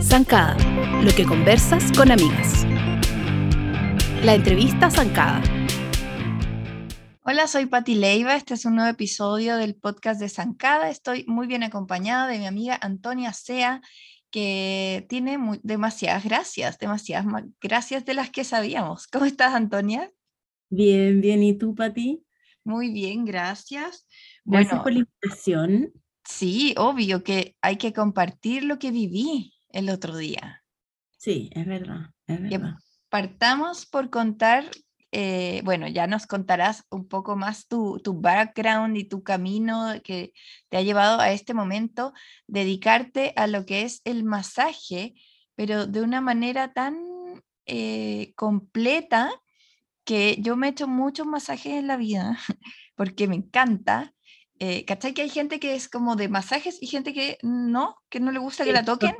Zancada, lo que conversas con amigas. La entrevista Zancada. Hola, soy Patti Leiva. Este es un nuevo episodio del podcast de Zancada. Estoy muy bien acompañada de mi amiga Antonia Sea, que tiene demasiadas gracias, demasiadas gracias de las que sabíamos. ¿Cómo estás, Antonia? Bien, bien. ¿Y tú, Patti? Muy bien, gracias. Gracias por la invitación. Sí, obvio que hay que compartir lo que viví el otro día. Sí, es verdad. Es verdad. partamos por contar, eh, bueno, ya nos contarás un poco más tu, tu, background y tu camino que te ha llevado a este momento, dedicarte a lo que es el masaje, pero de una manera tan eh, completa que yo me he hecho muchos masajes en la vida porque me encanta eh, ¿Cachai? Que hay gente que es como de masajes y gente que no, que no le gusta que la toquen.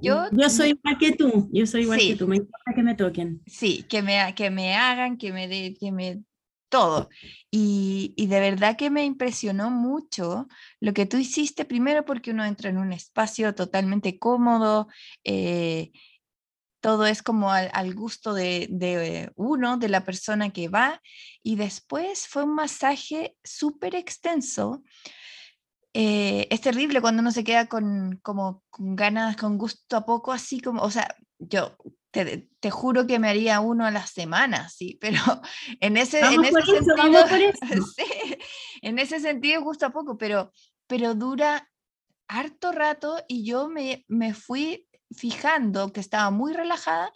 Yo, yo soy igual que tú, yo soy igual que tú, me encanta que me toquen. Sí, que me, que me hagan, que me de, que me todo. Y, y, de verdad que me impresionó mucho lo que tú hiciste, primero porque uno entra en un espacio totalmente cómodo, eh, todo es como al, gusto de, uno, de la persona que va. Y después fue un masaje súper extenso. Eh, es terrible cuando uno se queda con, como, con ganas, con gusto a poco, así como, o sea, yo te, juro que me haría uno a la semana, sí, pero en ese, en ese sentido, en ese sentido gusto a poco, pero, pero dura harto rato y yo me, me fui fijando que estaba muy relajada,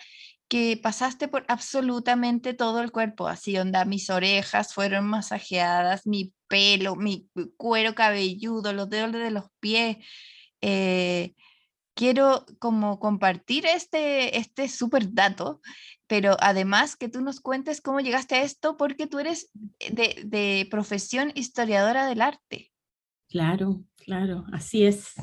que pasaste por absolutamente todo el cuerpo, así onda, mis orejas fueron masajeadas, mi pelo, mi cuero cabelludo, los dedos de los pies. Eh, quiero como compartir este, este súper dato, pero además que tú nos cuentes cómo llegaste a esto, porque tú eres de, de profesión historiadora del arte. Claro, claro, así es.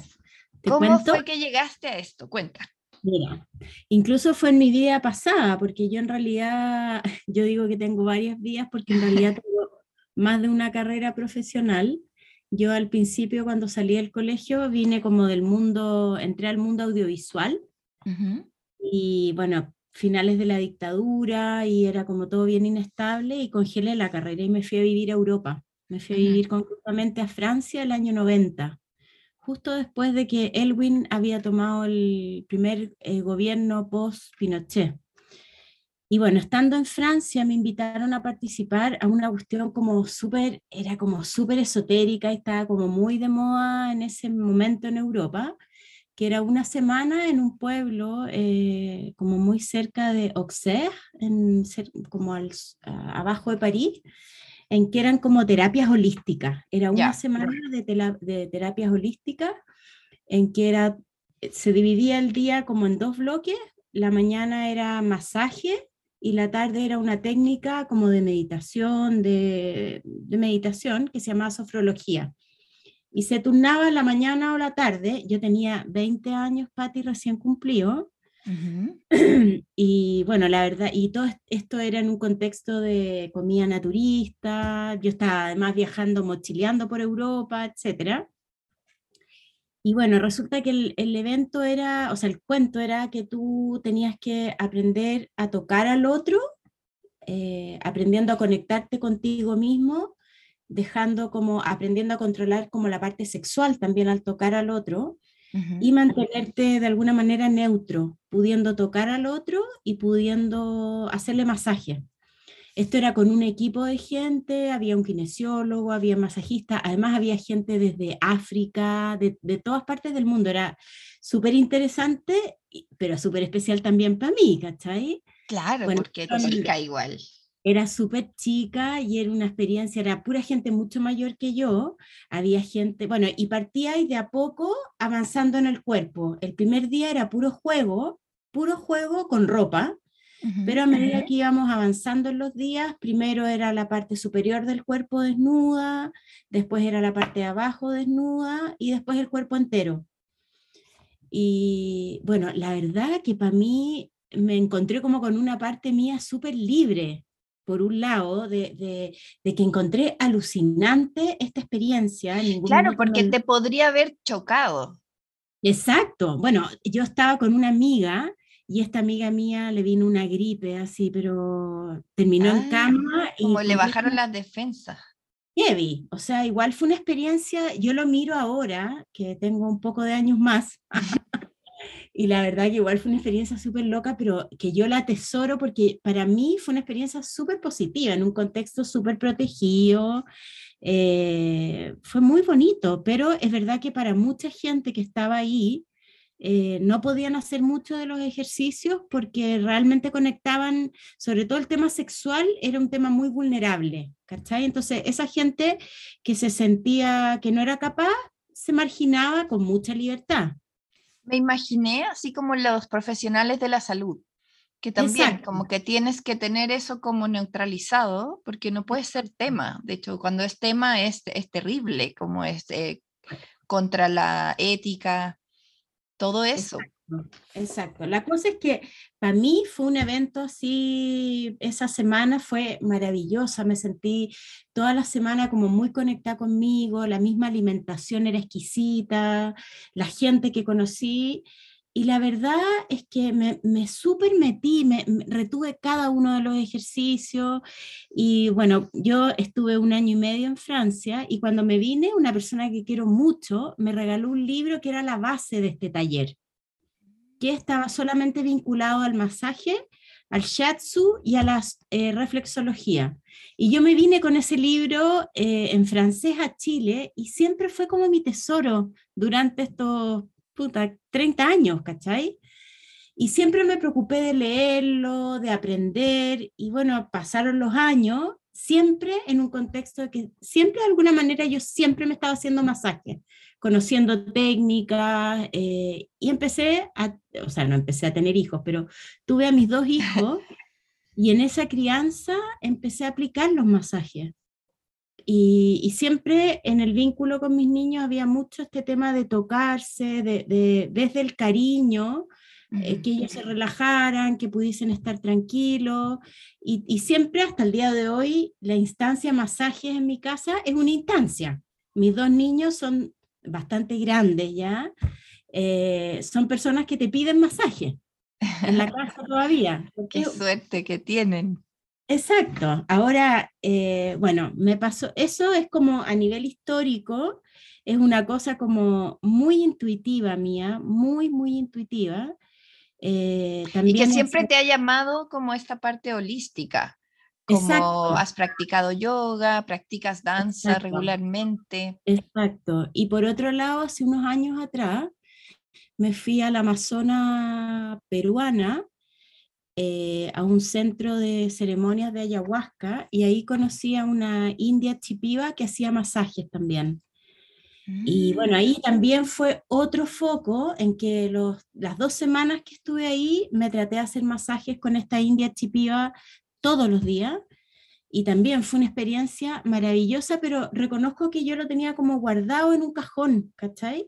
¿Cómo fue que llegaste a esto? Cuenta. Mira, incluso fue en mi vida pasada, porque yo en realidad, yo digo que tengo varias vías, porque en realidad tengo más de una carrera profesional. Yo al principio, cuando salí del colegio, vine como del mundo, entré al mundo audiovisual. Y bueno, finales de la dictadura y era como todo bien inestable y congelé la carrera y me fui a vivir a Europa. Me fui a vivir concretamente a Francia el año 90 justo después de que Elwin había tomado el primer eh, gobierno post-Pinochet. Y bueno, estando en Francia me invitaron a participar a una cuestión como súper, era como súper esotérica y estaba como muy de moda en ese momento en Europa, que era una semana en un pueblo eh, como muy cerca de Auxerre, en, como al, abajo de París, en que eran como terapias holísticas. Era una semana de, de, terapias holísticas en que era, se dividía el día como en dos bloques. La mañana era masaje y la tarde era una técnica como de meditación, de, de meditación que se llamaba sofrología. Y se turnaba la mañana o la tarde. Yo tenía 20 años, Patti, recién cumplido. Y bueno, la verdad, y todo esto era en un contexto de comida naturista, yo estaba además viajando, mochileando por Europa, etc. Y bueno, resulta que el, el, evento era, o sea, el cuento era que tú tenías que aprender a tocar al otro, eh, aprendiendo a conectarte contigo mismo, dejando como, aprendiendo a controlar como la parte sexual también al tocar al otro, y mantenerte de alguna manera neutro, pudiendo tocar al otro y pudiendo hacerle masaje. Esto era con un equipo de gente, había un kinesiólogo, había masajista, además había gente desde África, de, de todas partes del mundo. Era súper interesante, pero súper especial también para mí, ¿cachai? Claro, porque te chica igual era súper chica y era una experiencia, era pura gente mucho mayor que yo, había gente, bueno, y partía y de a poco avanzando en el cuerpo. El primer día era puro juego, puro juego con ropa, pero a medida que íbamos avanzando en los días, primero era la parte superior del cuerpo desnuda, después era la parte de abajo desnuda y después el cuerpo entero. Y bueno, la verdad que para mí me encontré como con una parte mía súper libre, por un lado, de, que encontré alucinante esta experiencia. Claro, porque te podría haber chocado. Exacto. Bueno, yo estaba con una amiga y esta amiga mía le vino una gripe así, pero terminó en ah, cama. Como le bajaron las defensas. Heavy, o sea, igual fue una experiencia, yo lo miro ahora, que tengo un poco de años más, y la verdad que igual fue una experiencia súper loca, pero que yo la atesoro porque para mí fue una experiencia súper positiva, en un contexto súper protegido, eh, fue muy bonito, pero es verdad que para mucha gente que estaba ahí, eh, no podían hacer mucho de los ejercicios porque realmente conectaban, sobre todo el tema sexual, era un tema muy vulnerable, ¿cachai? Entonces, esa gente que se sentía que no era capaz, se marginaba con mucha libertad. Me imaginé así como los profesionales de la salud, que también como que tienes que tener eso como neutralizado, porque no puede ser tema. De hecho, cuando es tema es, es terrible, como es eh, contra la ética, todo eso. Exacto, La cosa es que para mí fue un evento así, esa semana fue maravillosa, me sentí toda la semana como muy conectada conmigo, la misma alimentación era exquisita, la gente que conocí, y la verdad es que me, me metí, me, retuve cada uno de los ejercicios y bueno, yo estuve un año y medio en Francia y cuando me vine, una persona que quiero mucho me regaló un libro que era la base de este taller, que estaba solamente vinculado al masaje, al shiatsu y a la eh, reflexología. Y yo me vine con ese libro eh, en francés a Chile y siempre fue como mi tesoro durante estos puta, 30 años, ¿cachai? Y siempre me preocupé de leerlo, de aprender, y bueno, pasaron los años, siempre en un contexto de que siempre de alguna manera yo siempre me estaba haciendo masaje, conociendo técnicas, eh, y empecé a, o sea, no empecé a tener hijos, pero tuve a mis dos hijos, y en esa crianza empecé a aplicar los masajes. Y, siempre en el vínculo con mis niños había mucho este tema de tocarse, de, desde el cariño, eh, que ellos se relajaran, que pudiesen estar tranquilos. Y, siempre hasta el día de hoy, la instancia masajes en mi casa es una instancia. Mis dos niños son bastante grandes ya, eh, son personas que te piden masaje en la casa todavía. Qué suerte que tienen. Exacto. Ahora, eh, bueno, me pasó, eso es como a nivel histórico, es una cosa como muy intuitiva mía, muy, muy intuitiva. Eh, y que siempre te ha llamado como esta parte holística, como has practicado yoga, practicas danza regularmente. Exacto. Y por otro lado, hace unos años atrás, me fui a la Amazona peruana eh, a un centro de ceremonias de ayahuasca y ahí conocí a una india chipiva que hacía masajes también. Y bueno, ahí mm. también fue otro foco en que los, las dos semanas que estuve ahí me traté de hacer masajes con esta india chipiva todos los días. Y también fue una experiencia maravillosa, pero reconozco que yo lo tenía como guardado en un cajón, ¿cachai?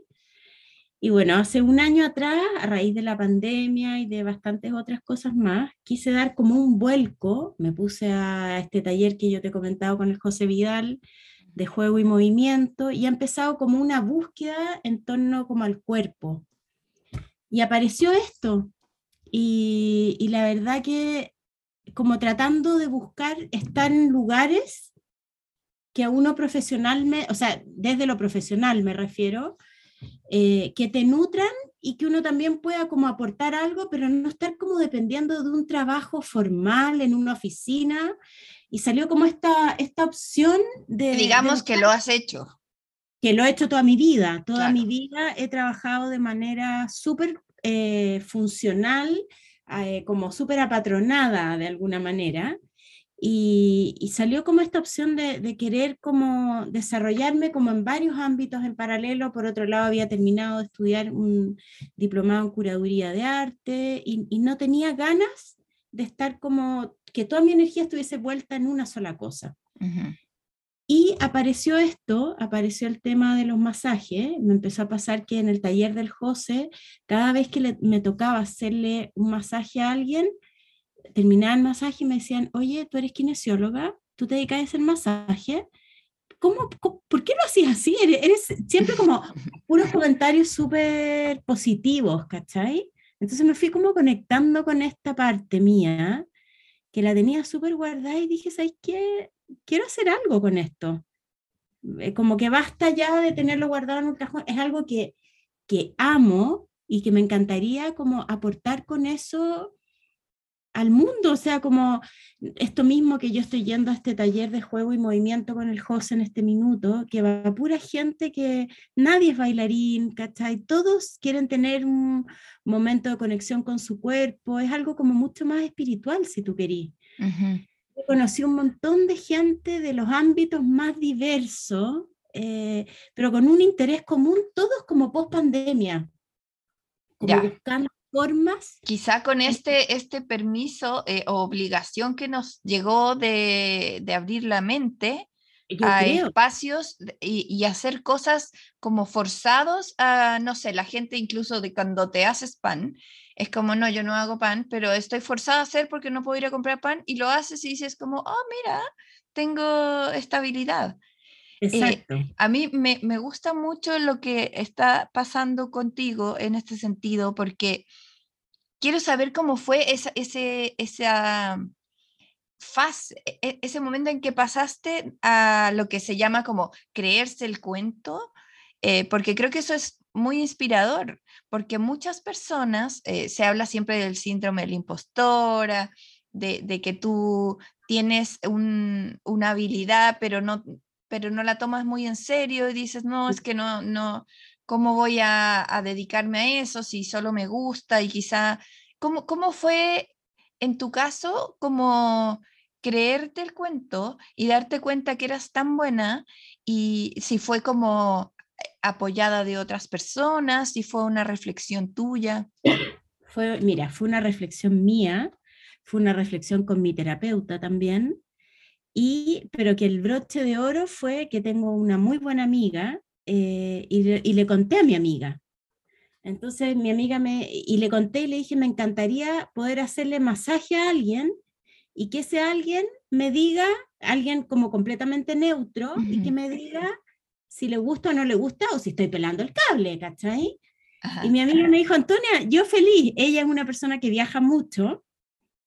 Y bueno, hace un año atrás, a raíz de la pandemia y de bastantes otras cosas más, quise dar como un vuelco, me puse a este taller que yo te he comentado con el José Vidal de juego y movimiento y ha empezado como una búsqueda en torno como al cuerpo. Y apareció esto. Y, y la verdad que como tratando de buscar estar en lugares que a uno profesional, o sea, desde lo profesional me refiero, eh, que te nutran y que uno también pueda como aportar algo, pero no estar como dependiendo de un trabajo formal en una oficina. Y salió como esta, esta opción de... Digamos que lo has hecho. Que lo he hecho toda mi vida. Toda mi vida he trabajado de manera súper eh, funcional, eh, como súper apatronada de alguna manera. Y, salió como esta opción de, querer como desarrollarme como en varios ámbitos en paralelo. Por otro lado, había terminado de estudiar un diplomado en curaduría de arte y, no tenía ganas de estar como que toda mi energía estuviese vuelta en una sola cosa. Y apareció esto, apareció el tema de los masajes. Me empezó a pasar que en el taller del José, cada vez que me tocaba hacerle un masaje a alguien, terminaba el masaje y me decían, oye, tú eres kinesióloga, tú te dedicas a hacer masaje. ¿Cómo, por qué lo hacías así? Eres, siempre como unos comentarios súper positivos, ¿cachai? Entonces me fui como conectando con esta parte mía, que la tenía súper guardada y dije, ¿sabes qué? Quiero hacer algo con esto. Eh, como que basta ya de tenerlo guardado en un cajón, es algo que, que amo y que me encantaría como aportar con eso al mundo, o sea, como esto mismo que yo estoy yendo a este taller de juego y movimiento con el José en este minuto, que va pura gente que nadie es bailarín, ¿cachai? Todos quieren tener un momento de conexión con su cuerpo, es algo como mucho más espiritual, si tú querís. Conocí un montón de gente de los ámbitos más diversos, eh, pero con un interés común, todos como post pandemia, como buscando formas. Quizá con este, este permiso eh, o obligación que nos llegó de, de abrir la mente a espacios y, y, hacer cosas como forzados a, no sé, la gente incluso de cuando te haces pan, es como, no, yo no hago pan, pero estoy forzada a hacer porque no puedo ir a comprar pan y lo haces y dices como, oh, mira, tengo estabilidad. Eh, Exacto. a mí me, me, gusta mucho lo que está pasando contigo en este sentido porque quiero saber cómo fue esa, ese, esa fase, e, ese momento en que pasaste a lo que se llama como creerse el cuento, eh, porque creo que eso es muy inspirador, porque muchas personas, eh, se habla siempre del síndrome de la impostora, de, de que tú tienes un, una habilidad, pero no, pero no la tomas muy en serio y dices, no, es que no, no, ¿cómo voy a, a dedicarme a eso si solo me gusta? Y quizá, ¿cómo, ¿cómo fue en tu caso como creerte el cuento y darte cuenta que eras tan buena y si fue como apoyada de otras personas, si fue una reflexión tuya? Fue, mira, fue una reflexión mía, fue una reflexión con mi terapeuta también, y, pero que el broche de oro fue que tengo una muy buena amiga eh, y, le conté a mi amiga. Entonces mi amiga me, y le conté y le dije, me encantaría poder hacerle masaje a alguien y que ese alguien me diga, alguien como completamente neutro, y que me diga si le gusta o no le gusta o si estoy pelando el cable, ¿cachai? Y mi amiga me dijo, Antonia, yo feliz, ella es una persona que viaja mucho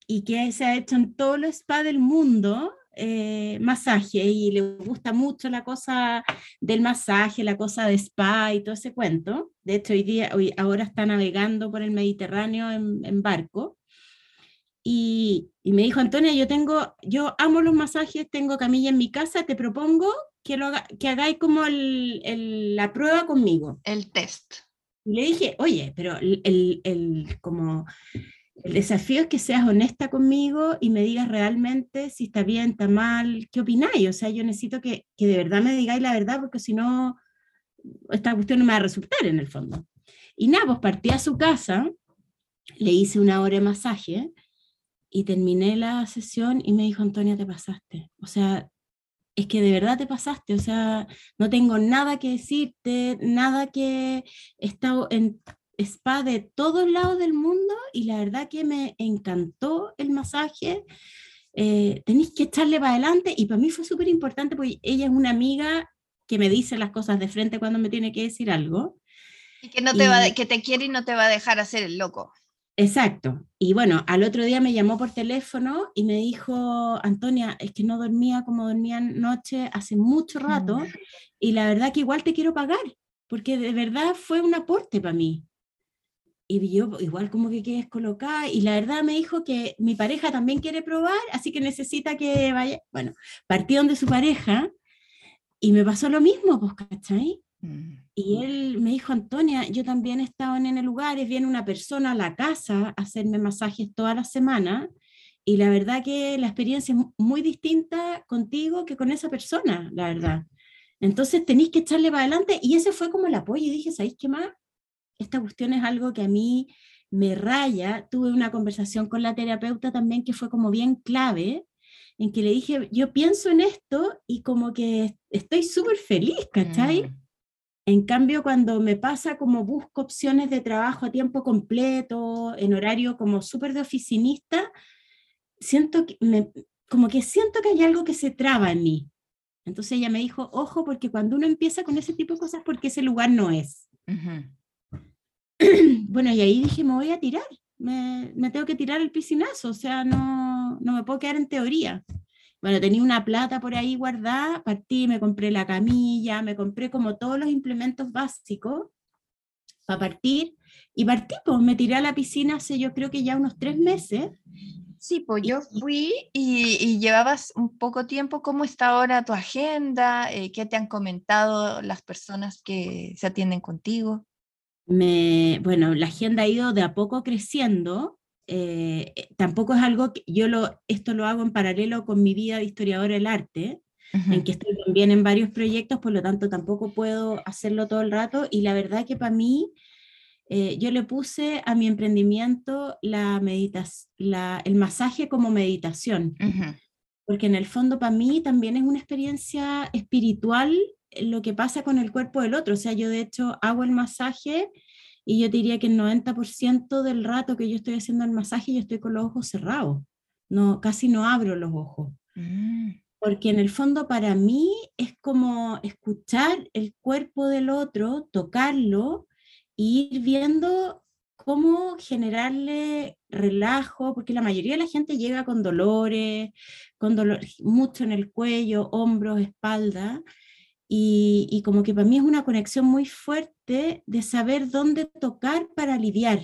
y que se ha hecho en todos los spas del mundo eh, masaje y le gusta mucho la cosa del masaje, la cosa de spa y todo ese cuento. De hecho, hoy día, hoy, ahora está navegando por el Mediterráneo en, barco. Y, y, me dijo, Antonia, yo tengo, yo amo los masajes, tengo camilla en mi casa, te propongo que, lo que hagáis como el, el, la prueba conmigo. El test. Y le dije, oye, pero el, el, como el desafío es que seas honesta conmigo y me digas realmente si está bien, está mal, qué opináis. O sea, yo necesito que, que de verdad me digáis la verdad, porque si no, esta cuestión no me va a resultar en el fondo. Y nada, pues partí a su casa, le hice una hora de masaje y terminé la sesión y me dijo, Antonia, te pasaste. O sea, es que de verdad te pasaste, o sea, no tengo nada que decirte, nada que he estado en spa de todos lados del mundo y la verdad que me encantó el masaje. Eh, tenéis que echarle para adelante y para mí fue súper importante porque ella es una amiga que me dice las cosas de frente cuando me tiene que decir algo. Y que, no te va que te quiere y no te va a dejar hacer el loco. Exacto. Y bueno, al otro día me llamó por teléfono y me dijo, Antonia, es que no dormía como dormía anoche hace mucho rato mm. y la verdad que igual te quiero pagar, porque de verdad fue un aporte para mí. Y yo igual como que quedé descolocada y la verdad me dijo que mi pareja también quiere probar, así que necesita que vaya. Bueno, partí donde su pareja y me pasó lo mismo, pues, ¿cachai? Mm. Y él me dijo, Antonia, yo también he estado en el lugar, viene una persona a la casa a hacerme masajes toda la semana y la verdad que la experiencia es muy distinta contigo que con esa persona, la verdad. Entonces tenéis que echarle para adelante y ese fue como el apoyo y dije, ¿sabéis qué más? Esta cuestión es algo que a mí me raya. Tuve una conversación con la terapeuta también que fue como bien clave, en que le dije, yo pienso en esto y como que estoy súper feliz, ¿cachai? Mm. En cambio, cuando me pasa como busco opciones de trabajo a tiempo completo, en horario como súper de oficinista, siento que me, como que siento que hay algo que se traba en mí. Entonces ella me dijo, ojo, porque cuando uno empieza con ese tipo de cosas, porque ese lugar no es. bueno, y ahí dije, me voy a tirar, me, me, tengo que tirar el piscinazo, o sea, no, no me puedo quedar en teoría. Bueno, tenía una plata por ahí guardada, partí, me compré la camilla, me compré como todos los implementos básicos para partir, y partí, pues me tiré a la piscina hace yo creo que ya unos tres meses, Sí, pues yo fui y, llevabas un poco tiempo. ¿Cómo está ahora tu agenda? Eh, ¿Qué te han comentado las personas que se atienden contigo? Me, bueno, la agenda ha ido de a poco creciendo. Eh, eh, tampoco es algo que yo lo, esto lo hago en paralelo con mi vida de historiadora del arte, en que estoy también en varios proyectos, por lo tanto tampoco puedo hacerlo todo el rato. Y la verdad que para mí eh, yo le puse a mi emprendimiento la la, el masaje como meditación, porque en el fondo para mí también es una experiencia espiritual lo que pasa con el cuerpo del otro. O sea, yo de hecho hago el masaje y yo diría que el 90% del rato que yo estoy haciendo el masaje yo estoy con los ojos cerrados, no, casi no abro los ojos. Mm. Porque en el fondo para mí es como escuchar el cuerpo del otro, tocarlo ir viendo cómo generarle relajo, porque la mayoría de la gente llega con dolores, con dolor mucho en el cuello, hombros, espalda, y, como que para mí es una conexión muy fuerte de saber dónde tocar para aliviar.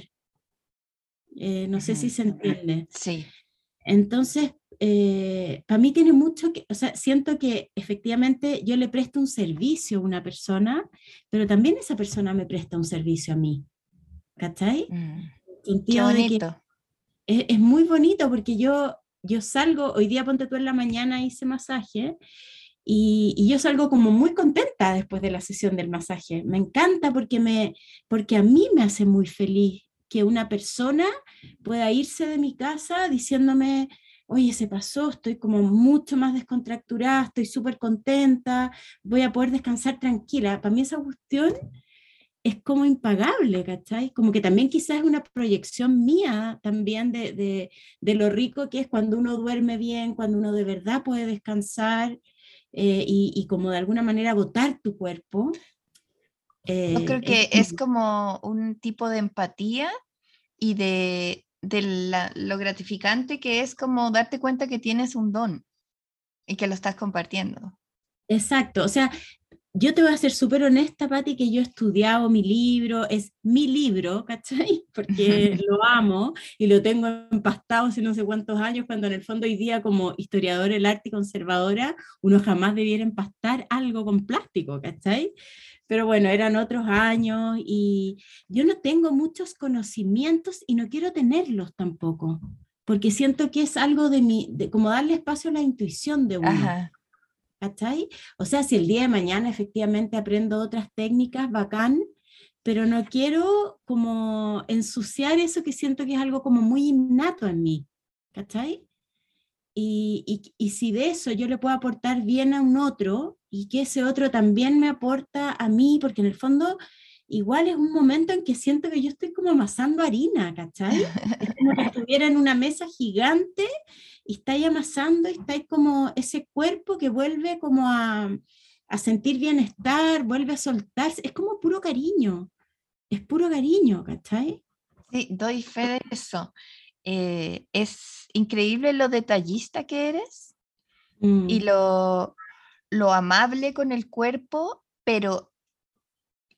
Eh, no sé si se entiende. Sí. Entonces, eh, para mí tiene mucho que, o sea, siento que efectivamente yo le presto un servicio a una persona, pero también esa persona me presta un servicio a mí. ¿Cachai? Mm. Qué bonito. es, muy bonito porque yo, yo salgo, hoy día ponte tú en la mañana hice masaje y, y, yo salgo como muy contenta después de la sesión del masaje. Me encanta porque, me, porque a mí me hace muy feliz que una persona pueda irse de mi casa diciéndome, oye, se pasó, estoy como mucho más descontracturada, estoy súper contenta, voy a poder descansar tranquila. Para mí esa cuestión es como impagable, ¿cachai? Como que también quizás es una proyección mía también de, de, lo rico que es cuando uno duerme bien, cuando uno de verdad puede descansar eh, y, y, como de alguna manera agotar tu cuerpo. Yo creo eh, que es como un tipo de empatía y de, de lo gratificante que es como darte cuenta que tienes un don y que lo estás compartiendo. Exacto, o sea, yo te voy a ser súper honesta, Patti, que yo he estudiado mi libro, es mi libro, ¿cachai? Porque lo amo y lo tengo empastado hace no sé cuántos años, cuando en el fondo hoy día como historiador del arte y conservadora, uno jamás debiera empastar algo con plástico, ¿cachai? pero bueno, eran otros años y yo no tengo muchos conocimientos y no quiero tenerlos tampoco, porque siento que es algo de mi, de como darle espacio a la intuición de uno. ¿Cachai? O sea, si el día de mañana efectivamente aprendo otras técnicas, bacán, pero no quiero como ensuciar eso que siento que es algo como muy innato en mí. ¿Cachai? Y, y, si de eso yo le puedo aportar bien a un otro y que ese otro también me aporta a mí, porque en el fondo igual es un momento en que siento que yo estoy como amasando harina, ¿cachai? Es como que estuviera en una mesa gigante y estáis amasando y estáis como ese cuerpo que vuelve como a, a sentir bienestar, vuelve a soltarse, es como puro cariño, es puro cariño, ¿cachai? Sí, doy fe de eso. Eh, es increíble lo detallista que eres y mm. lo, lo amable con el cuerpo, pero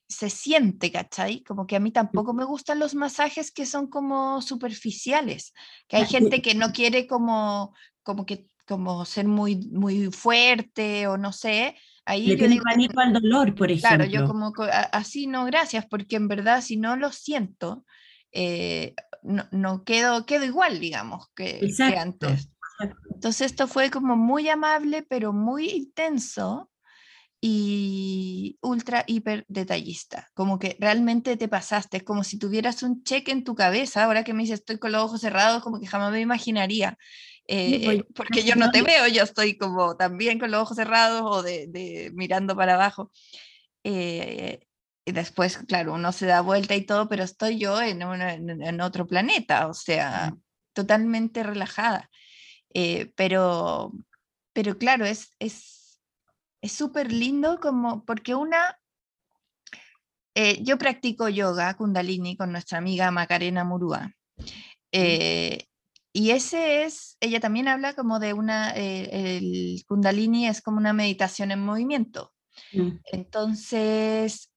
se siente, ¿cachai? Como que a mí mm. tampoco me gustan los masajes que son como superficiales, que hay ah, gente que no quiere como, como que como ser muy, muy fuerte o no sé. Ahí Le yo digo, al dolor, por ejemplo. Claro, yo como así no, gracias, porque en verdad si no lo siento, eh, no, quedo, quedo igual, digamos, que, antes. Entonces esto fue como muy amable, pero muy intenso y ultra, hiper detallista. Como que realmente te pasaste, es como si tuvieras un cheque en tu cabeza. Ahora que me dices estoy con los ojos cerrados, como que jamás me imaginaría. Eh, pues, porque yo no te veo, yo estoy como también con los ojos cerrados o de, mirando para abajo. Eh, y después, claro, uno se da vuelta y todo, pero estoy yo en, en, otro planeta, o sea, totalmente relajada. Eh, pero, pero claro, es súper lindo como porque una, eh, yo practico yoga kundalini con nuestra amiga Macarena Murúa. Eh, y ese es, ella también habla como de una, el kundalini es como una meditación en movimiento. Mm. Entonces,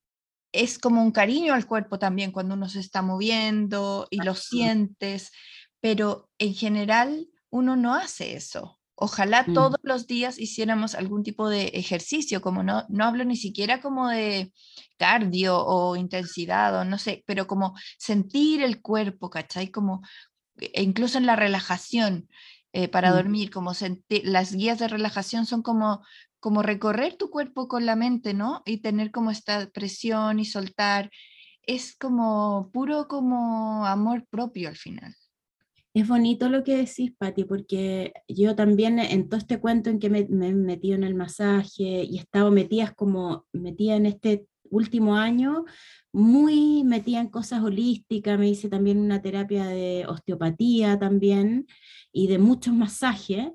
es como un cariño al cuerpo también cuando uno se está moviendo y lo sientes, pero en general uno no hace eso. Ojalá mm. todos los días hiciéramos algún tipo de ejercicio, como no, no hablo ni siquiera como de cardio o intensidad o no sé, pero como sentir el cuerpo, ¿cachai? Como e incluso en la relajación eh, para mm. dormir, como sentir, las guías de relajación son como como recorrer tu cuerpo con la mente, ¿no? Y tener como esta presión y soltar. Es como puro como amor propio al final. Es bonito lo que decís, Patti, porque yo también en todo este cuento en que me, he metido en el masaje y he estado metida como metida en este último año, muy metida en cosas holísticas, me hice también una terapia de osteopatía también y de muchos masajes,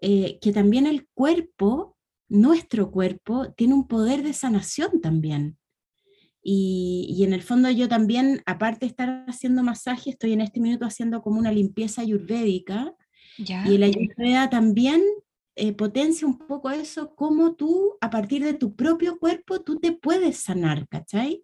eh, que también el cuerpo nuestro cuerpo tiene un poder de sanación también. Y, en el fondo yo también, aparte de estar haciendo masaje, estoy en este minuto haciendo como una limpieza ayurvédica. Y la ayurveda también eh, potencia un poco eso, como tú, a partir de tu propio cuerpo, tú te puedes sanar, ¿cachai?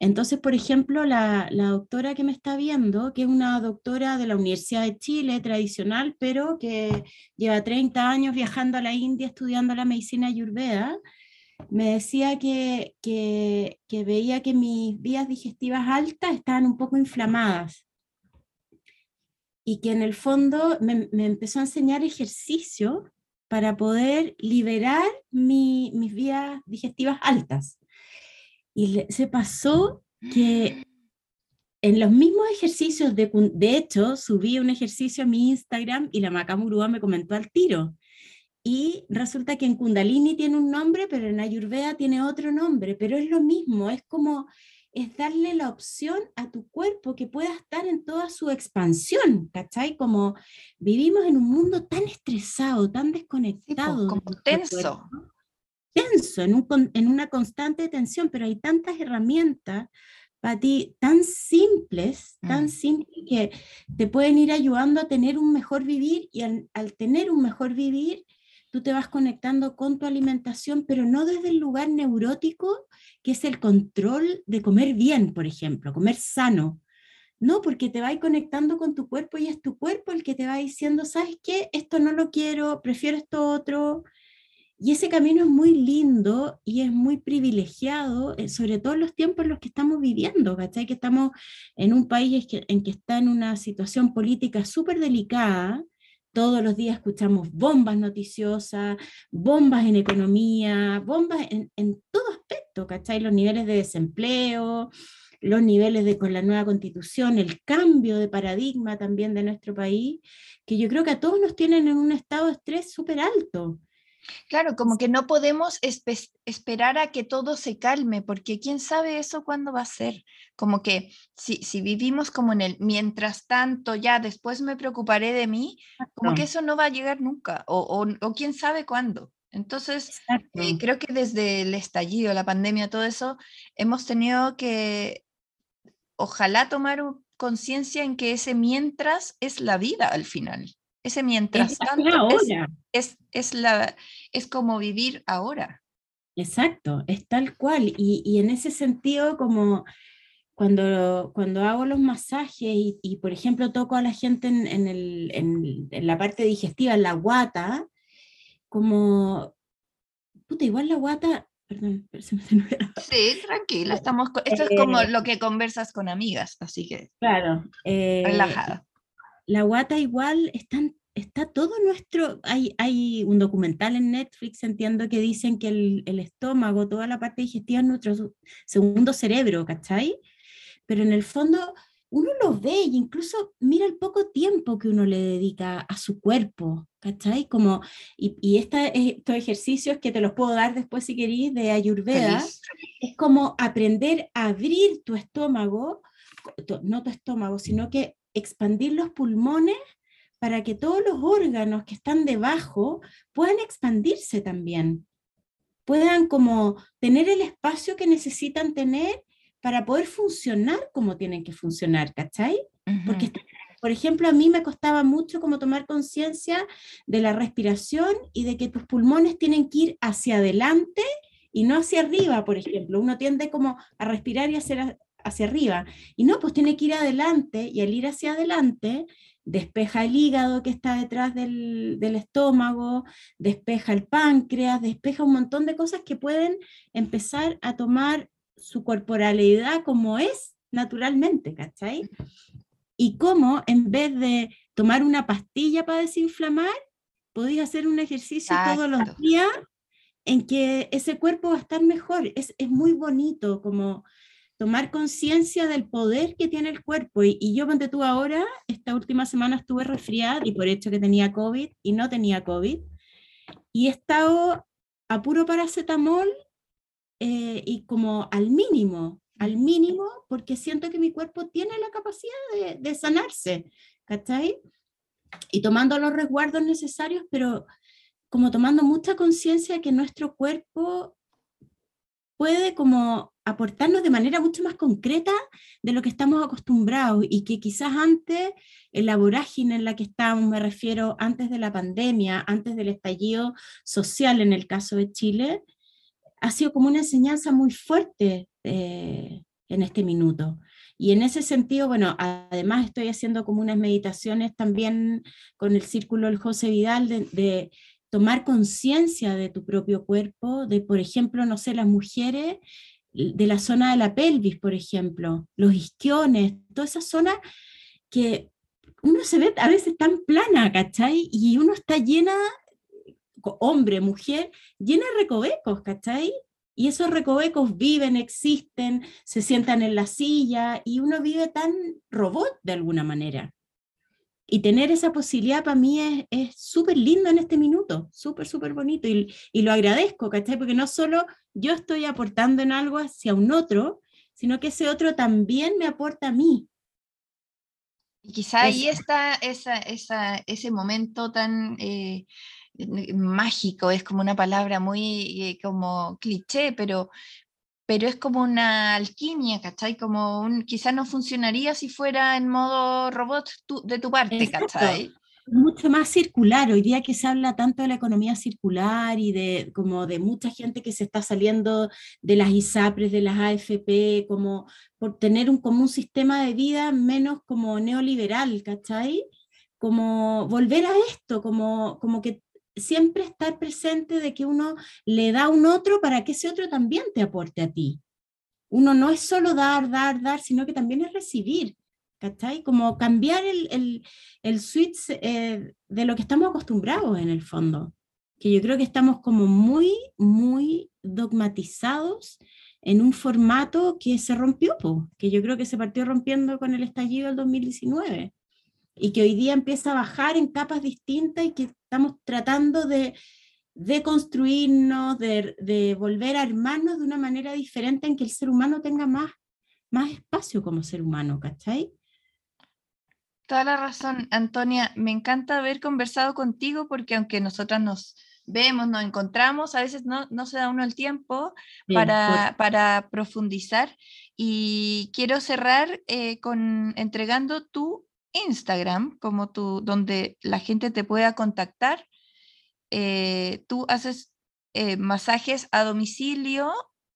Entonces, por ejemplo, la, doctora que me está viendo, que es una doctora de la Universidad de Chile tradicional, pero que lleva 30 años viajando a la India estudiando la medicina ayurveda, me decía que, veía que mis vías digestivas altas estaban un poco inflamadas y que en el fondo me, empezó a enseñar ejercicio para poder liberar mis vías digestivas altas. Y se pasó que en los mismos ejercicios, de, de hecho, subí un ejercicio a mi Instagram y la Macamurúa me comentó al tiro. Y resulta que en Kundalini tiene un nombre, pero en Ayurveda tiene otro nombre, pero es lo mismo, es como, es darle la opción a tu cuerpo que pueda estar en toda su expansión, ¿cachai? Como vivimos en un mundo tan estresado, tan desconectado. como tenso tenso, en, un, en una constante tensión, pero hay tantas herramientas para ti tan simples, tan mm. simples que te pueden ir ayudando a tener un mejor vivir y al, tener un mejor vivir, tú te vas conectando con tu alimentación, pero no desde el lugar neurótico, que es el control de comer bien, por ejemplo, comer sano. No, porque te vas conectando con tu cuerpo y es tu cuerpo el que te va diciendo, ¿sabes qué? Esto no lo quiero, prefiero esto otro, y ese camino es muy lindo y es muy privilegiado, eh, sobre todo en los tiempos en los que estamos viviendo, ¿cachai? Que estamos en un país en que está en una situación política súper delicada. Todos los días escuchamos bombas noticiosas, bombas en economía, bombas en, todo aspecto, ¿cachai? Los niveles de desempleo, los niveles de con la nueva constitución, el cambio de paradigma también de nuestro país, que yo creo que a todos nos tienen en un estado de estrés súper alto. Claro, como que no podemos esperar a que todo se calme, porque quién sabe eso cuándo va a ser. Como que si, si vivimos como en el mientras tanto, ya después me preocuparé de mí, como que eso no va a llegar nunca, o, o, quién sabe cuándo. Entonces, eh, creo que desde el estallido, la pandemia, todo eso, hemos tenido que, ojalá tomar conciencia en que ese mientras es la vida al final. Ese mientras tanto es, es, la, es como vivir ahora. Exacto, es tal cual. Y, en ese sentido, como cuando, cuando hago los masajes y, por ejemplo, toco a la gente en, el, en, la parte digestiva, en la guata, como, puta, igual la guata, perdón, se me Sí, tranquila, estamos, esto es como eh, lo que conversas con amigas, así que. Claro. Eh, relajada la guata igual están, está todo nuestro, hay, hay un documental en Netflix, entiendo que dicen que el, el, estómago, toda la parte digestiva es nuestro segundo cerebro, ¿cachai? Pero en el fondo uno lo ve e incluso mira el poco tiempo que uno le dedica a su cuerpo, ¿cachai? Como, y, y estos ejercicios que te los puedo dar después si queréis de Ayurveda, es como aprender a abrir tu estómago, no tu estómago, sino que expandir los pulmones para que todos los órganos que están debajo puedan expandirse también, puedan como tener el espacio que necesitan tener para poder funcionar como tienen que funcionar, ¿cachai? Porque, por ejemplo, a mí me costaba mucho como tomar conciencia de la respiración y de que tus pulmones tienen que ir hacia adelante y no hacia arriba, por ejemplo. Uno tiende como a respirar y hacer hacia arriba. Y no, pues tiene que ir adelante y al ir hacia adelante despeja el hígado que está detrás del, del, estómago, despeja el páncreas, despeja un montón de cosas que pueden empezar a tomar su corporalidad como es naturalmente, ¿cachai? Y cómo en vez de tomar una pastilla para desinflamar, podéis hacer un ejercicio todos los días en que ese cuerpo va a estar mejor. Es, es muy bonito como tomar conciencia del poder que tiene el cuerpo. Y, y yo, ponte tú ahora, esta última semana estuve resfriada y por hecho que tenía COVID y no tenía COVID. Y he estado a puro paracetamol eh, y como al mínimo, al mínimo, porque siento que mi cuerpo tiene la capacidad de, de sanarse, ¿cachai? Y tomando los resguardos necesarios, pero como tomando mucha conciencia que nuestro cuerpo puede como aportarnos de manera mucho más concreta de lo que estamos acostumbrados y que quizás antes, en la vorágine en la que estábamos, me refiero antes de la pandemia, antes del estallido social en el caso de Chile, ha sido como una enseñanza muy fuerte eh, en este minuto. Y en ese sentido, bueno, además estoy haciendo como unas meditaciones también con el círculo del José Vidal de tomar conciencia de tu propio cuerpo, de, por ejemplo, no sé, las mujeres de la zona de la pelvis, por ejemplo, los isquiones, toda esa zona que uno se ve a veces tan plana, ¿cachai? Y uno está llena, hombre, mujer, llena de recovecos, ¿cachai? Y esos recovecos viven, existen, se sientan en la silla y uno vive tan robot de alguna manera. Y tener esa posibilidad para mí es súper lindo en este minuto, súper, súper bonito. Y, y, lo agradezco, ¿cachai? Porque no solo yo estoy aportando en algo hacia un otro, sino que ese otro también me aporta a mí. Y quizá ahí está esa, esa, ese momento tan eh, mágico, es como una palabra muy eh, como cliché, pero, pero es como una alquimia, ¿cachai? Como un, quizás no funcionaría si fuera en modo robot de tu parte, ¿cachai? Mucho más circular, hoy día que se habla tanto de la economía circular y de como de mucha gente que se está saliendo de las ISAPRES, de las AFP, como por tener un, como un sistema de vida menos como neoliberal, ¿cachai? Como volver a esto, como, como que siempre estar presente de que uno le da a un otro para que ese otro también te aporte a ti. Uno no es solo dar, dar, dar, sino que también es recibir. ¿Cachai? Como cambiar el, el, el switch eh, de lo que estamos acostumbrados en el fondo. Que yo creo que estamos como muy, muy dogmatizados en un formato que se rompió, que yo creo que se partió rompiendo con el estallido del 2019 y que hoy día empieza a bajar en capas distintas y que estamos tratando de, de construirnos, de, de, volver a armarnos de una manera diferente en que el ser humano tenga más, más espacio como ser humano, ¿cachai? Toda la razón, Antonia. Me encanta haber conversado contigo porque aunque nosotras nos vemos, nos encontramos, a veces no, no se da uno el tiempo para, para, profundizar. Y quiero cerrar eh, con entregando tu Instagram, como tú, donde la gente te pueda contactar. Eh, tú haces eh, masajes a domicilio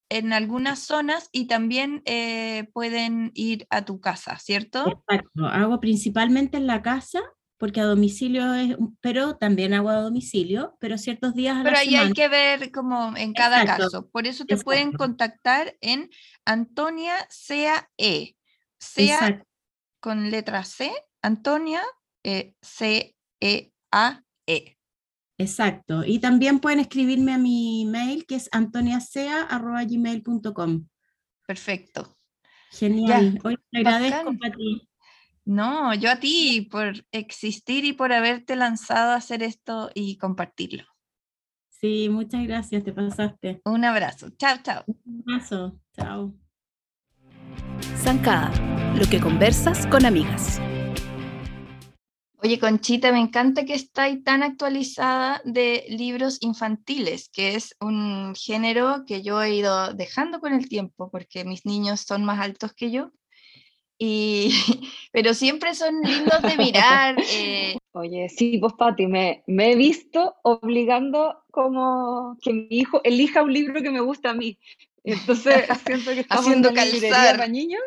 en algunas zonas y también eh, pueden ir a tu casa, ¿cierto? Exacto, hago principalmente en la casa porque a domicilio es, pero también hago a domicilio, pero ciertos días Pero ahí hay que ver como en cada caso. Por eso te pueden contactar en Antonia Sea E. Sea con letra C, Antonia eh, C-E-A-E. -E. Exacto. Y también pueden escribirme a mi mail que es antoniasea.gmail.com. Perfecto. Genial. Hoy te agradezco a ti. No, yo a ti por existir y por haberte lanzado a hacer esto y compartirlo. Sí, muchas gracias, te pasaste. Un abrazo. Chao, chao. Un abrazo. Chao. Zancada, lo que conversas con amigas. Oye, Conchita, me encanta que estáis tan actualizada de libros infantiles, que es un género que yo he ido dejando con el tiempo, porque mis niños son más altos que yo. Y, pero siempre son lindos de mirar. Eh. Oye, sí, vos, Pati, me, me he visto obligando como que mi hijo elija un libro que me gusta a mí. Entonces, siento que estamos Haciendo en calzar. para niños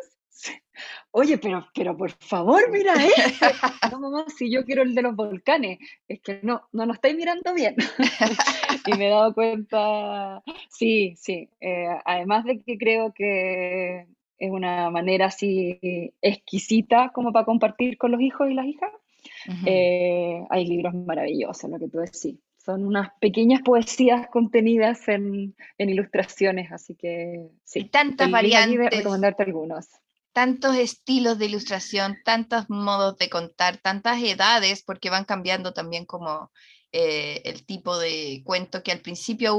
Oye, pero, pero por favor, mira este. No, mamá, si yo quiero el de los volcanes. Es que no, no nos estáis mirando bien. y me he dado cuenta, sí, sí. Eh, además de que creo que es una manera así exquisita como para compartir con los hijos y las hijas, eh, hay libros maravillosos, lo que tú decís. Son unas pequeñas poesías contenidas en, en ilustraciones, así que sí. tantas variantes. recomendarte algunos tantos estilos de ilustración, tantos modos de contar, tantas edades, porque van cambiando también como eh, el tipo de cuento que al principio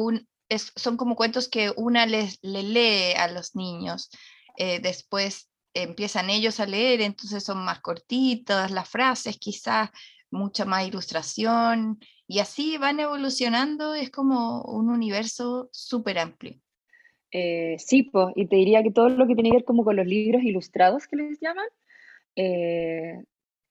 son como cuentos que una les le lee a los niños, eh, después empiezan ellos a leer, entonces son más cortitas las frases, quizás mucha más ilustración, y así van evolucionando, es como un universo súper amplio. Eh, sí, pues, y te diría que todo lo que tiene que ver como con los libros ilustrados que les llaman, eh,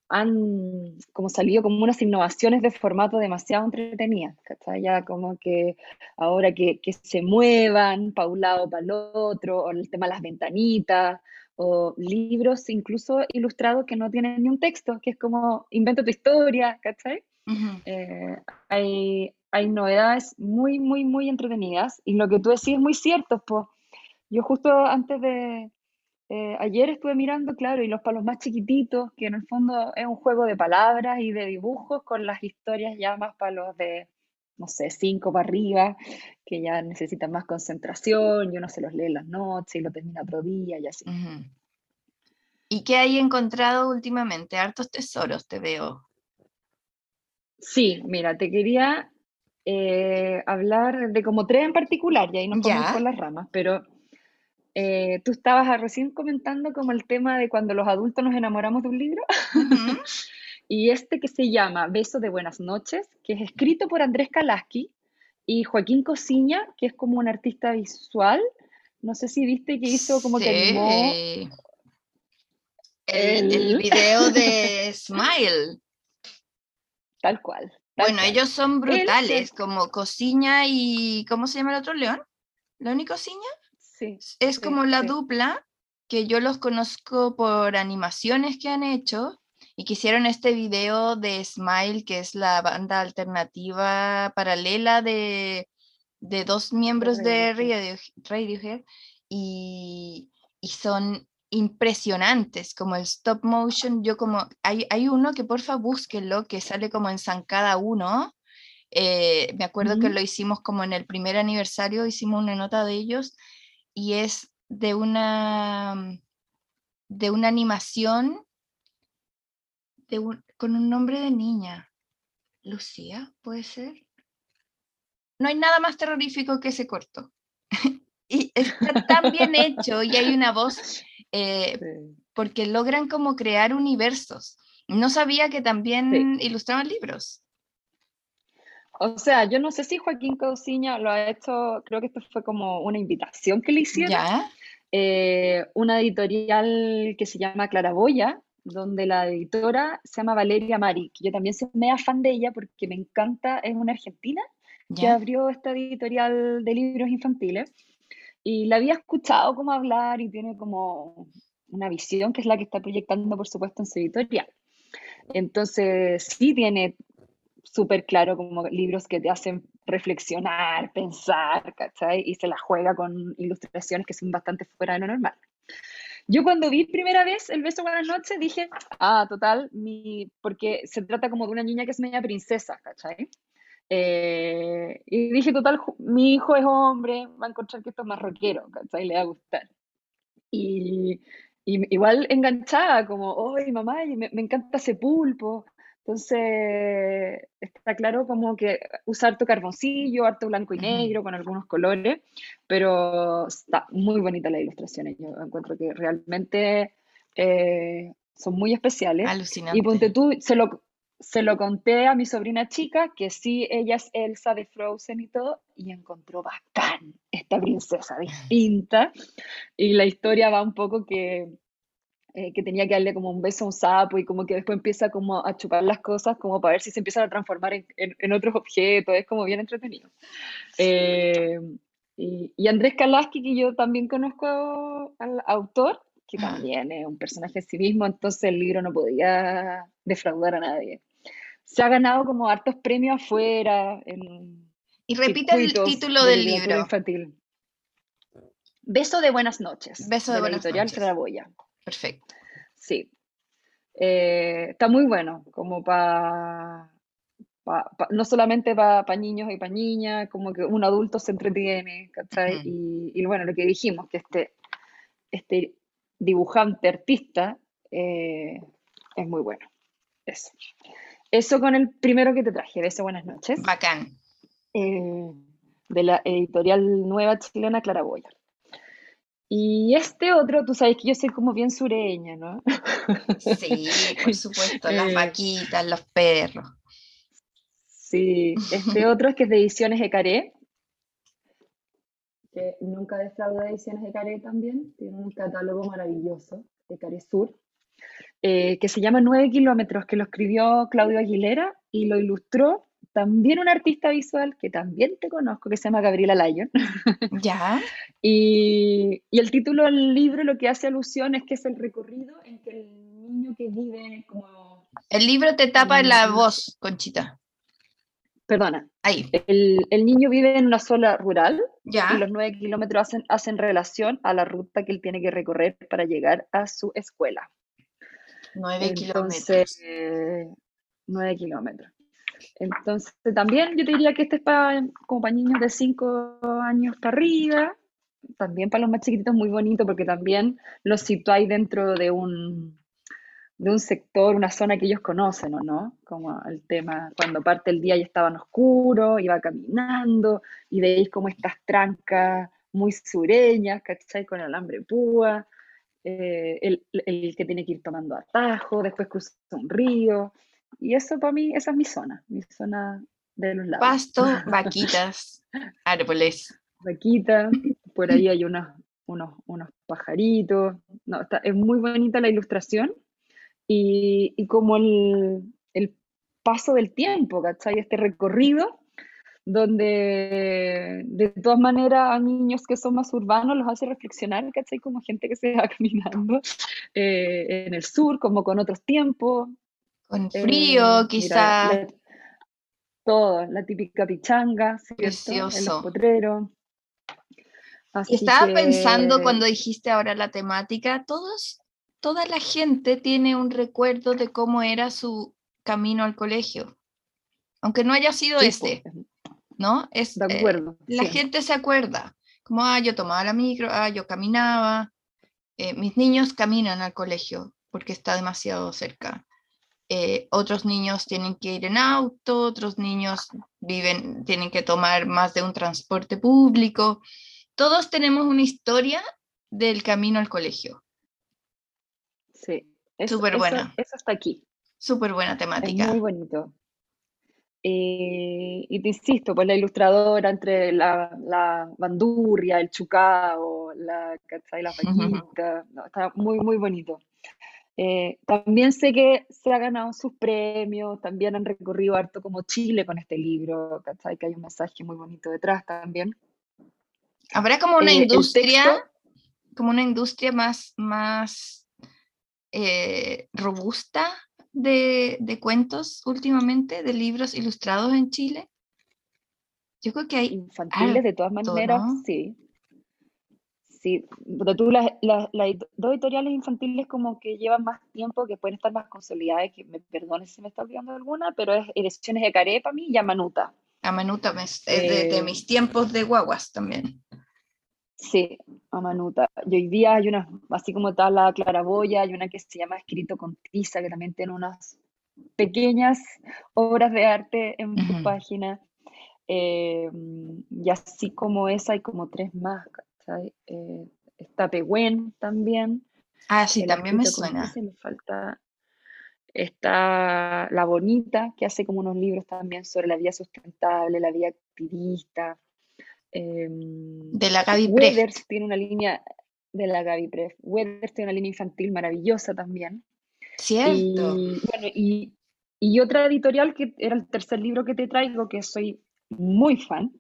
han como salido como unas innovaciones de formato demasiado entretenidas, ¿cachai? Ya como que ahora que, que se muevan para un lado, para el otro, o el tema de las ventanitas, o libros incluso ilustrados que no tienen ni un texto, que es como inventa tu historia, ¿cachai? Eh, hay, hay novedades muy, muy, muy entretenidas. Y lo que tú decís es muy cierto, pues. Yo justo antes de, eh, ayer estuve mirando, claro, y los palos más chiquititos, que en el fondo es un juego de palabras y de dibujos con las historias ya más palos de, no sé, cinco para arriba, que ya necesitan más concentración, y uno se los lee en las noches y lo termina otro día y así. ¿Y qué hay encontrado últimamente? Hartos tesoros, te veo. Sí, mira, te quería eh, hablar de como tres en particular, y ahí nos ponemos por las ramas, pero eh, tú estabas recién comentando como el tema de cuando los adultos nos enamoramos de un libro. y este que se llama Beso de Buenas noches, que es escrito por Andrés Kalaski y Joaquín Cosiña, que es como un artista visual. No sé si viste que hizo como que animó. El, el video de Smile. Tal cual. Bueno, ellos son brutales, como Cosiña y. ¿Cómo se llama el otro león? ¿León y Cosiña? Sí. Es como la dupla que yo los conozco por animaciones que han hecho y que hicieron este video de Smile, que es la banda alternativa paralela de, de dos miembros de Radiohead, y, y son impresionantes, como el stop motion. Yo como, hay, hay uno que porfa búsquenlo, que sale como en Zancada 1. Eh, me acuerdo que lo hicimos como en el primer aniversario, hicimos una nota de ellos y es de una, de una animación de con un nombre de niña. Lucía, ¿puede ser? No hay nada más terrorífico que ese corto. y está tan bien hecho y hay una voz eh, porque logran como crear universos. No sabía que también ilustraban libros. O sea, yo no sé si Joaquín Cauciña lo ha hecho, creo que esto fue como una invitación que le hicieron. Eh, una editorial que se llama Claraboya, donde la editora se llama Valeria Mari, que yo también soy mega fan de ella porque me encanta, es una argentina que abrió esta editorial de libros infantiles. Y la había escuchado como hablar y tiene como una visión que es la que está proyectando, por supuesto, en su editorial. Entonces, sí tiene súper claro como libros que te hacen reflexionar, pensar, ¿cachai? Y se la juega con ilustraciones que son bastante fuera de lo normal. Yo cuando vi primera vez El beso buenas noches dije, ah, total, mi, porque se trata como de una niña que es media princesa, ¿cachai? Eh, y dije, total, mi hijo es hombre, va a encontrar que esto es más rockero, ¿cachai? Le va a gustar. Y, igual enganchada, como, ¡ay, mamá! Me, me, encanta ese pulpo. Entonces, está claro como que usar harto carboncillo, harto blanco y negro, con algunos colores, pero está muy bonita la ilustración. Yo encuentro que realmente eh, son muy especiales. Alucinante. Y ponte tú, se lo, se lo conté a mi sobrina chica, que sí, ella es Elsa de Frozen y todo, y encontró bacán esta princesa distinta. Y la historia va un poco que, eh, que tenía que darle como un beso a un sapo y como que después empieza como a chupar las cosas como para ver si se empiezan a transformar en, en, otros objetos, es como bien entretenido. Eh, y, y, Andrés Kalaski, que yo también conozco al autor, que también es un personaje en sí mismo, entonces el libro no podía defraudar a nadie se ha ganado como hartos premios afuera. y repite el título del libro. Infantil. Beso de buenas noches. Beso de, buenas editorial noches. Perfecto. Sí. Eh, está muy bueno, como para. no solamente para niños y para niñas, como que un adulto se entretiene, ¿cachai? y, bueno, lo que dijimos, que este, este dibujante artista eh, es muy bueno. Eso. Eso con el primero que te traje, Beso Buenas noches. Bacán. Eh, de la editorial nueva chilena Claraboya. Y este otro, tú sabes que yo soy como bien sureña, ¿no? Sí, por supuesto, las eh, vaquitas, los perros. Sí, este otro es que es de Ediciones Ecaré, que nunca defrauda Ediciones Ecaré también, tiene un catálogo maravilloso, Ecaré Sur. Eh, que se llama Nueve kilómetros, que lo escribió Claudio Aguilera y lo ilustró también un artista visual que también te conozco, que se llama Gabriela Lyon. Ya. y, y, el título del libro lo que hace alusión es que es el recorrido en que el niño que vive como... El libro te tapa en la voz, Conchita. Perdona. Ahí. El, el, niño vive en una zona rural ya. y los nueve kilómetros hacen, hacen relación a la ruta que él tiene que recorrer para llegar a su escuela. 9 kilómetros. nueve kilómetros. Entonces, también yo te diría que este es para, como para niños de 5 años para arriba, también para los más chiquititos muy bonito porque también los situáis dentro de un, de un sector, una zona que ellos conocen, ¿o no? Como el tema, cuando parte el día ya estaban oscuros, iba caminando y veis como estas trancas muy sureñas, ¿cachai? Con alambre púa. Eh, el, el, que tiene que ir tomando atajo, después cruza un río. Y eso para mí, esa es mi zona, mi zona de los lados. Pasto, vaquitas, árboles. Vaquitas, por ahí hay unos, unos, unos pajaritos. No, está, es muy bonita la ilustración y, y como el, el, paso del tiempo, ¿cachai? Este recorrido donde de todas maneras a niños que son más urbanos los hace reflexionar, ¿cachai? Como gente que se va caminando eh, en el sur, como con otros tiempos. Con frío, eh, quizá. todo, la típica pichanga, ¿cierto? Precioso. En los potreros. Estaba pensando cuando dijiste ahora la temática, todos, toda la gente tiene un recuerdo de cómo era su camino al colegio, aunque no haya sido este. ¿No? Es, de eh, acuerdo. la gente se acuerda, como, ah, yo tomaba la micro, ah, yo caminaba, eh, mis niños caminan al colegio porque está demasiado cerca. Eh, otros niños tienen que ir en auto, otros niños viven, tienen que tomar más de un transporte público. Todos tenemos una historia del camino al colegio. Sí, súper buena. Eso, está aquí. Súper buena temática. muy bonito. Eh, y te insisto, pues la ilustradora entre la, la bandurria, el chucao, la, y la está muy, muy bonito. Eh, también sé que se ha ganado sus premios, también han recorrido harto como Chile con este libro, ¿cachai? Que hay un mensaje muy bonito detrás también. Habrá como una eh, industria, como una industria más, más robusta de, cuentos últimamente, de libros ilustrados en Chile? Yo creo que hay... Infantiles, de todas maneras, sí. Sí, pero tú las, las, dos editoriales infantiles como que llevan más tiempo, que pueden estar más consolidadas, que me perdone si me está olvidando alguna, pero es Ediciones de Caré para mí y Amanuta. Amanuta, es de, de, mis tiempos de guaguas también. Sí, a Manuta. Y hoy día hay una, así como está la Claraboya, hay una que se llama Escrito con Tiza, que también tiene unas pequeñas obras de arte en su página. Eh, y así como esa hay como tres más, eh, está Pehuen también. Ah, sí, también me suena. me falta. está La Bonita, que hace como unos libros también sobre la vida sustentable, la vida activista. Em, de la Gaby Weathers tiene una línea de la Gaby Pref. Weathers tiene una línea infantil maravillosa también. Cierto. Y, bueno, y, y otra editorial que era el tercer libro que te traigo, que soy muy fan,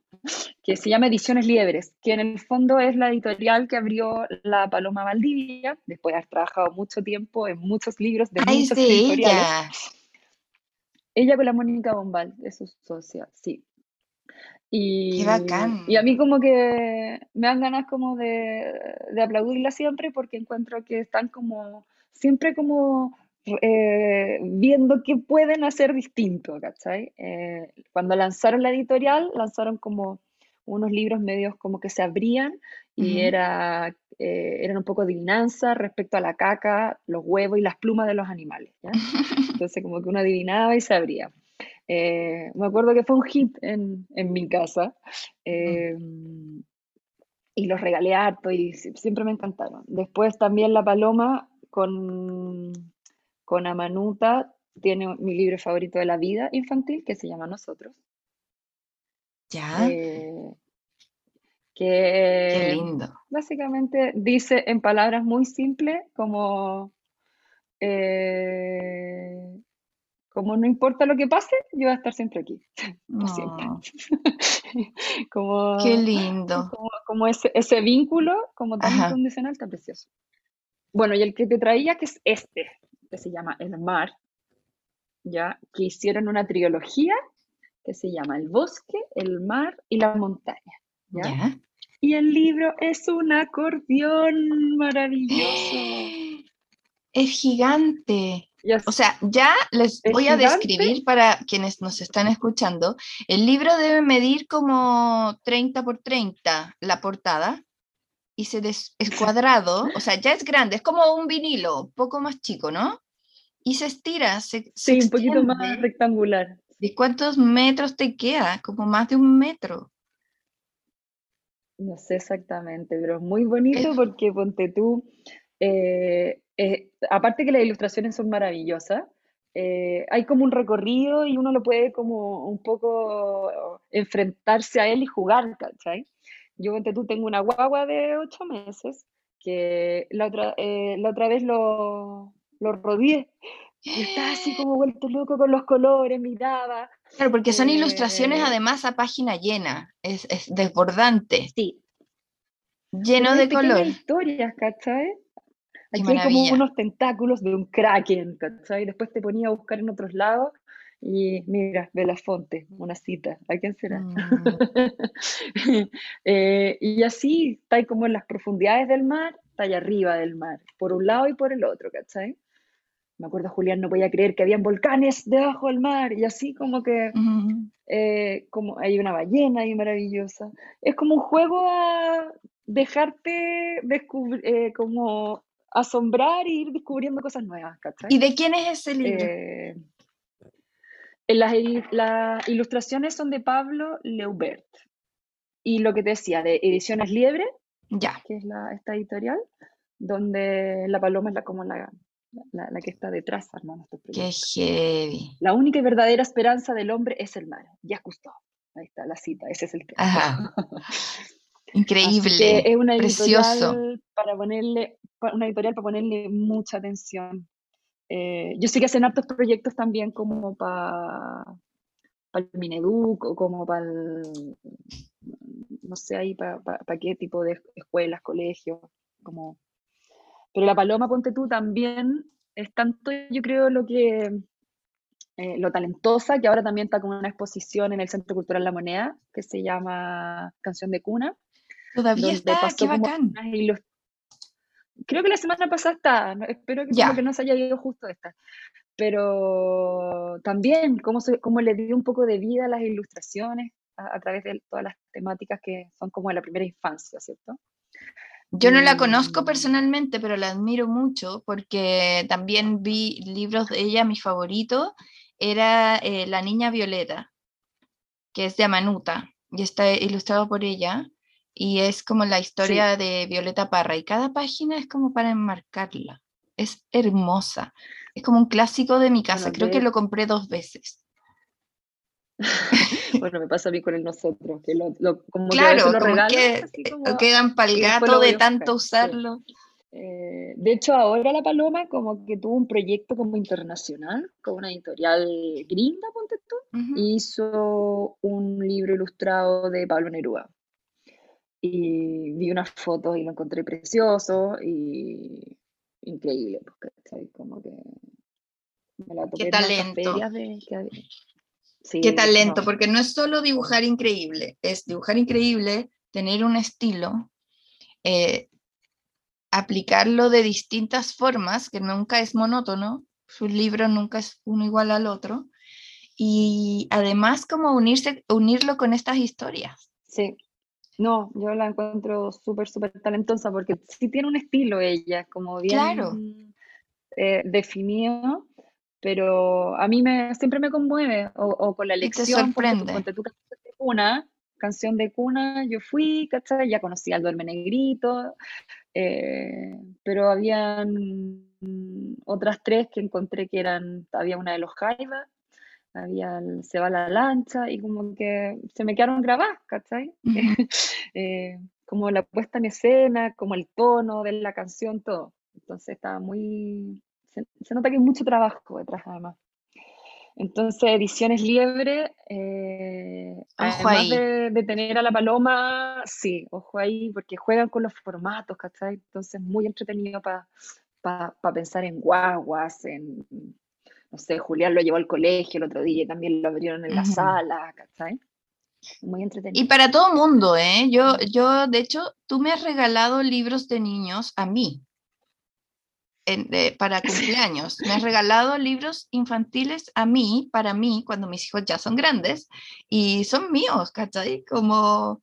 que se llama Ediciones Liebres, que en el fondo es la editorial que abrió la Paloma Valdivia, después de haber trabajado mucho tiempo en muchos libros de muchos editoriales. Ella. ella con la Mónica Bombal, es su socia, sí. Y, Qué bacán. Y a mí como que me dan ganas como de, de aplaudirla siempre porque encuentro que están como, siempre como eh, viendo qué pueden hacer distinto, ¿cachai? Eh, cuando lanzaron la editorial, lanzaron como unos libros medios como que se abrían y era, eh, eran un poco adivinanza respecto a la caca, los huevos y las plumas de los animales. Entonces como que uno adivinaba y se abría. Me acuerdo que fue un hit en, en mi casa y los regalé harto y siempre me encantaron. Después también La Paloma con con Amanuta tiene mi libro favorito de la vida infantil que se llama Nosotros. Ya. Eh, que Qué lindo. básicamente dice en palabras muy simples como, eh, como no importa lo que pase, yo voy a estar siempre aquí. siempre. como, Qué lindo. Como, ese, ese, vínculo como tan incondicional, tan precioso. Bueno, y el que te traía, que es este, que se llama El Mar, ya que hicieron una trilogía que se llama El Bosque, El Mar y la Montaña. ¿ya? Y el libro es un acordeón maravilloso. Es gigante. O sea, ya les voy a describir para quienes nos están escuchando. El libro debe medir como 30 por 30 la portada y se des es cuadrado, o sea, ya es grande, es como un vinilo, poco más chico, ¿no? Y se estira, se, Sí, un poquito más rectangular. ¿De cuántos metros te queda? Como más de un metro. No sé exactamente, pero es muy bonito porque ponte tú, eh, eh, aparte que las ilustraciones son maravillosas, eh, hay como un recorrido y uno lo puede como un poco enfrentarse a él y jugar, ¿cachai? Yo, tú, tengo una guagua de ocho meses que la otra, eh, la otra vez lo, lo rodeé y estaba así como vuelto loco con los colores, miraba. Claro, porque son ilustraciones eh, además a página llena, es, es desbordante. Sí. Lleno de color. historias, ¿cachai? Aquí hay como unos tentáculos de un kraken, ¿cachai? Después te ponía a buscar en otros lados y mira, Belafonte, una cita, ¿a quién será? Mm. Eh, y así está ahí como en las profundidades del mar, está allá arriba del mar, por un lado y por el otro, ¿cachai? Me acuerdo, Julián no podía creer que habían volcanes debajo del mar y así como que eh, como hay una ballena ahí maravillosa. Es como un juego a dejarte descubrir, eh, como asombrar e ir descubriendo cosas nuevas, ¿cachai? ¿Y de quién es ese libro? Las, las, ilustraciones son de Pablo Leubert. Y lo que te decía, de Ediciones Liebre, ya. que es la, esta editorial, donde la paloma es la, como la, la, que está detrás hermano. Qué heavy. La única y verdadera esperanza del hombre es el mar. Ya gustó. Ahí está la cita, ese es el tema. Increíble. es una precioso. para ponerle, una editorial para ponerle mucha atención. Eh, yo sé que hacen hartos proyectos también como para el Mineduc o como para no sé ahí para qué tipo de escuelas, colegios, como... Pero la Paloma, ponte tú, también es tanto, yo creo, lo que eh, lo talentosa, que ahora también está con una exposición en el Centro Cultural La Moneda, que se llama Canción de Cuna. Todavía está, qué bacán creo que la semana pasada está, espero que, no se haya ido justo esta. Pero también cómo, se, cómo le dio un poco de vida a las ilustraciones a, través de todas las temáticas que son como de la primera infancia, ¿cierto? Yo no la conozco personalmente, pero la admiro mucho porque también vi libros de ella, mi favorito era eh, La Niña Violeta, que es de Amanuta y está ilustrado por ella y es como la historia de Violeta Parra y cada página es como para enmarcarla. Es hermosa. Es como un clásico de mi casa. Creo que lo compré dos veces. bueno, me pasa a mí con el nosotros, que lo, como claro, que lo quedan para el gato de tanto usarlo. Eh, de hecho, ahora la Paloma como que tuvo un proyecto como internacional, con una editorial gringa, ponte tú, hizo un libro ilustrado de Pablo Neruda. Y vi unas fotos y lo encontré precioso y increíble, porque como que me la Qué talento. Qué talento, porque no es solo dibujar increíble, es dibujar increíble, tener un estilo, eh, aplicarlo de distintas formas, que nunca es monótono, su libro nunca es uno igual al otro, y además como unirse, unirlo con estas historias. Sí, no, yo la encuentro súper, súper talentosa porque sí tiene un estilo ella, como bien claro. Eh, definido, pero a mí me, siempre me conmueve, o, con la lección. te sorprende. tu canción de cuna, canción de cuna, yo fui, ¿cachai? Ya conocí al Duerme Negrito, eh, pero habían otras tres que encontré que eran, había una de los Jaivas, había Se va la lancha, y como que se me quedaron grabadas, ¿cachai? Eh, como la puesta en escena, como el tono de la canción, todo. Entonces estaba muy, se, nota que hay mucho trabajo detrás además. Entonces, Ediciones Liebre, eh, además de, tener a la paloma, sí, ojo ahí, porque juegan con los formatos, ¿cachai? Entonces, muy entretenido para pensar en guaguas, en, no sé, Julián lo llevó al colegio el otro día y también lo abrieron en la sala, ¿cachai? Muy entretenido. Y para todo mundo, ¿eh? Yo, yo, de hecho, tú me has regalado libros de niños a mí para cumpleaños. Me has regalado libros infantiles a mí, para mí, cuando mis hijos ya son grandes y son míos, ¿cachai? Como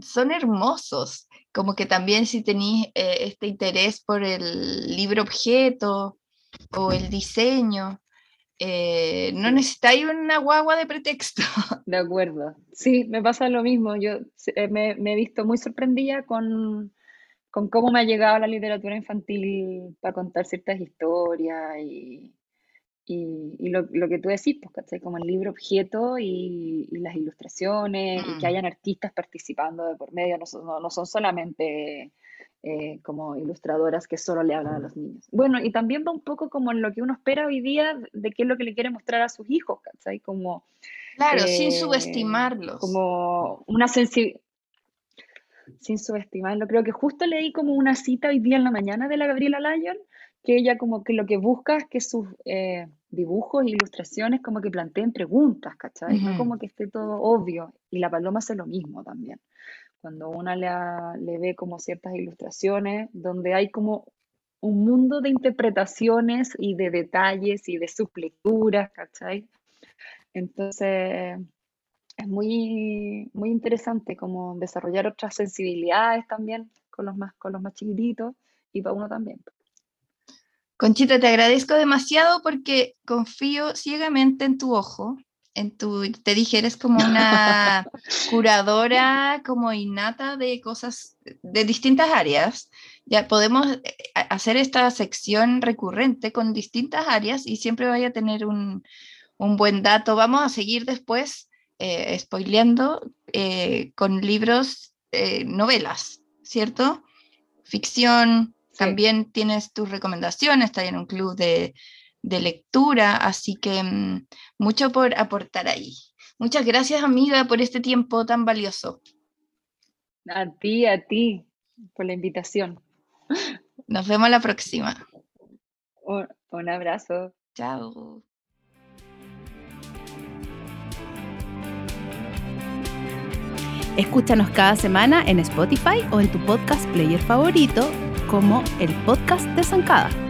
son hermosos. Como que también si tenéis eh, este interés por el libro objeto o el diseño, eh, no necesitáis una guagua de pretexto. De acuerdo. Sí, me pasa lo mismo. Yo eh, me, me he visto muy sorprendida con con cómo me ha llegado la literatura infantil para contar ciertas historias y, y, lo, lo, que tú decís, pues, Como el libro objeto y, las ilustraciones, y que mm. hayan artistas participando de por medio, no son, no, son solamente eh, como ilustradoras que solo le hablan a los niños. Bueno, y también va un poco como en lo que uno espera hoy día de qué es lo que le quiere mostrar a sus hijos, ¿cachai? Como, claro, sin eh, subestimarlos. Como una sensibilidad sin subestimarlo. Creo que justo leí como una cita hoy día en la mañana de la Gabriela Lyon, que ella como que lo que busca es que sus eh, dibujos e ilustraciones como que planteen preguntas, ¿cachai? No como que esté todo obvio. Y la paloma hace lo mismo también. Cuando una le, ve como ciertas ilustraciones donde hay como un mundo de interpretaciones y de detalles y de sus lecturas, ¿cachai? Entonces, es muy, muy interesante como desarrollar otras sensibilidades también con los más, con los más chiquititos y para uno también. Conchita, te agradezco demasiado porque confío ciegamente en tu ojo. En tu, te dije, eres como una curadora como innata de cosas de distintas áreas. Ya podemos eh, hacer esta sección recurrente con distintas áreas y siempre vaya a tener un, un buen dato. Vamos a seguir después eh, spoileando, eh, con libros, eh, novelas, ¿cierto? Ficción, también tienes tus recomendaciones, estás en un club de, lectura, así que mm, mucho por aportar ahí. Muchas gracias, amiga, por este tiempo tan valioso. A ti, a ti, por la invitación. Nos vemos la próxima. un abrazo. Chao. Escúchanos cada semana en Spotify o en tu podcast player favorito como el podcast de Zancada.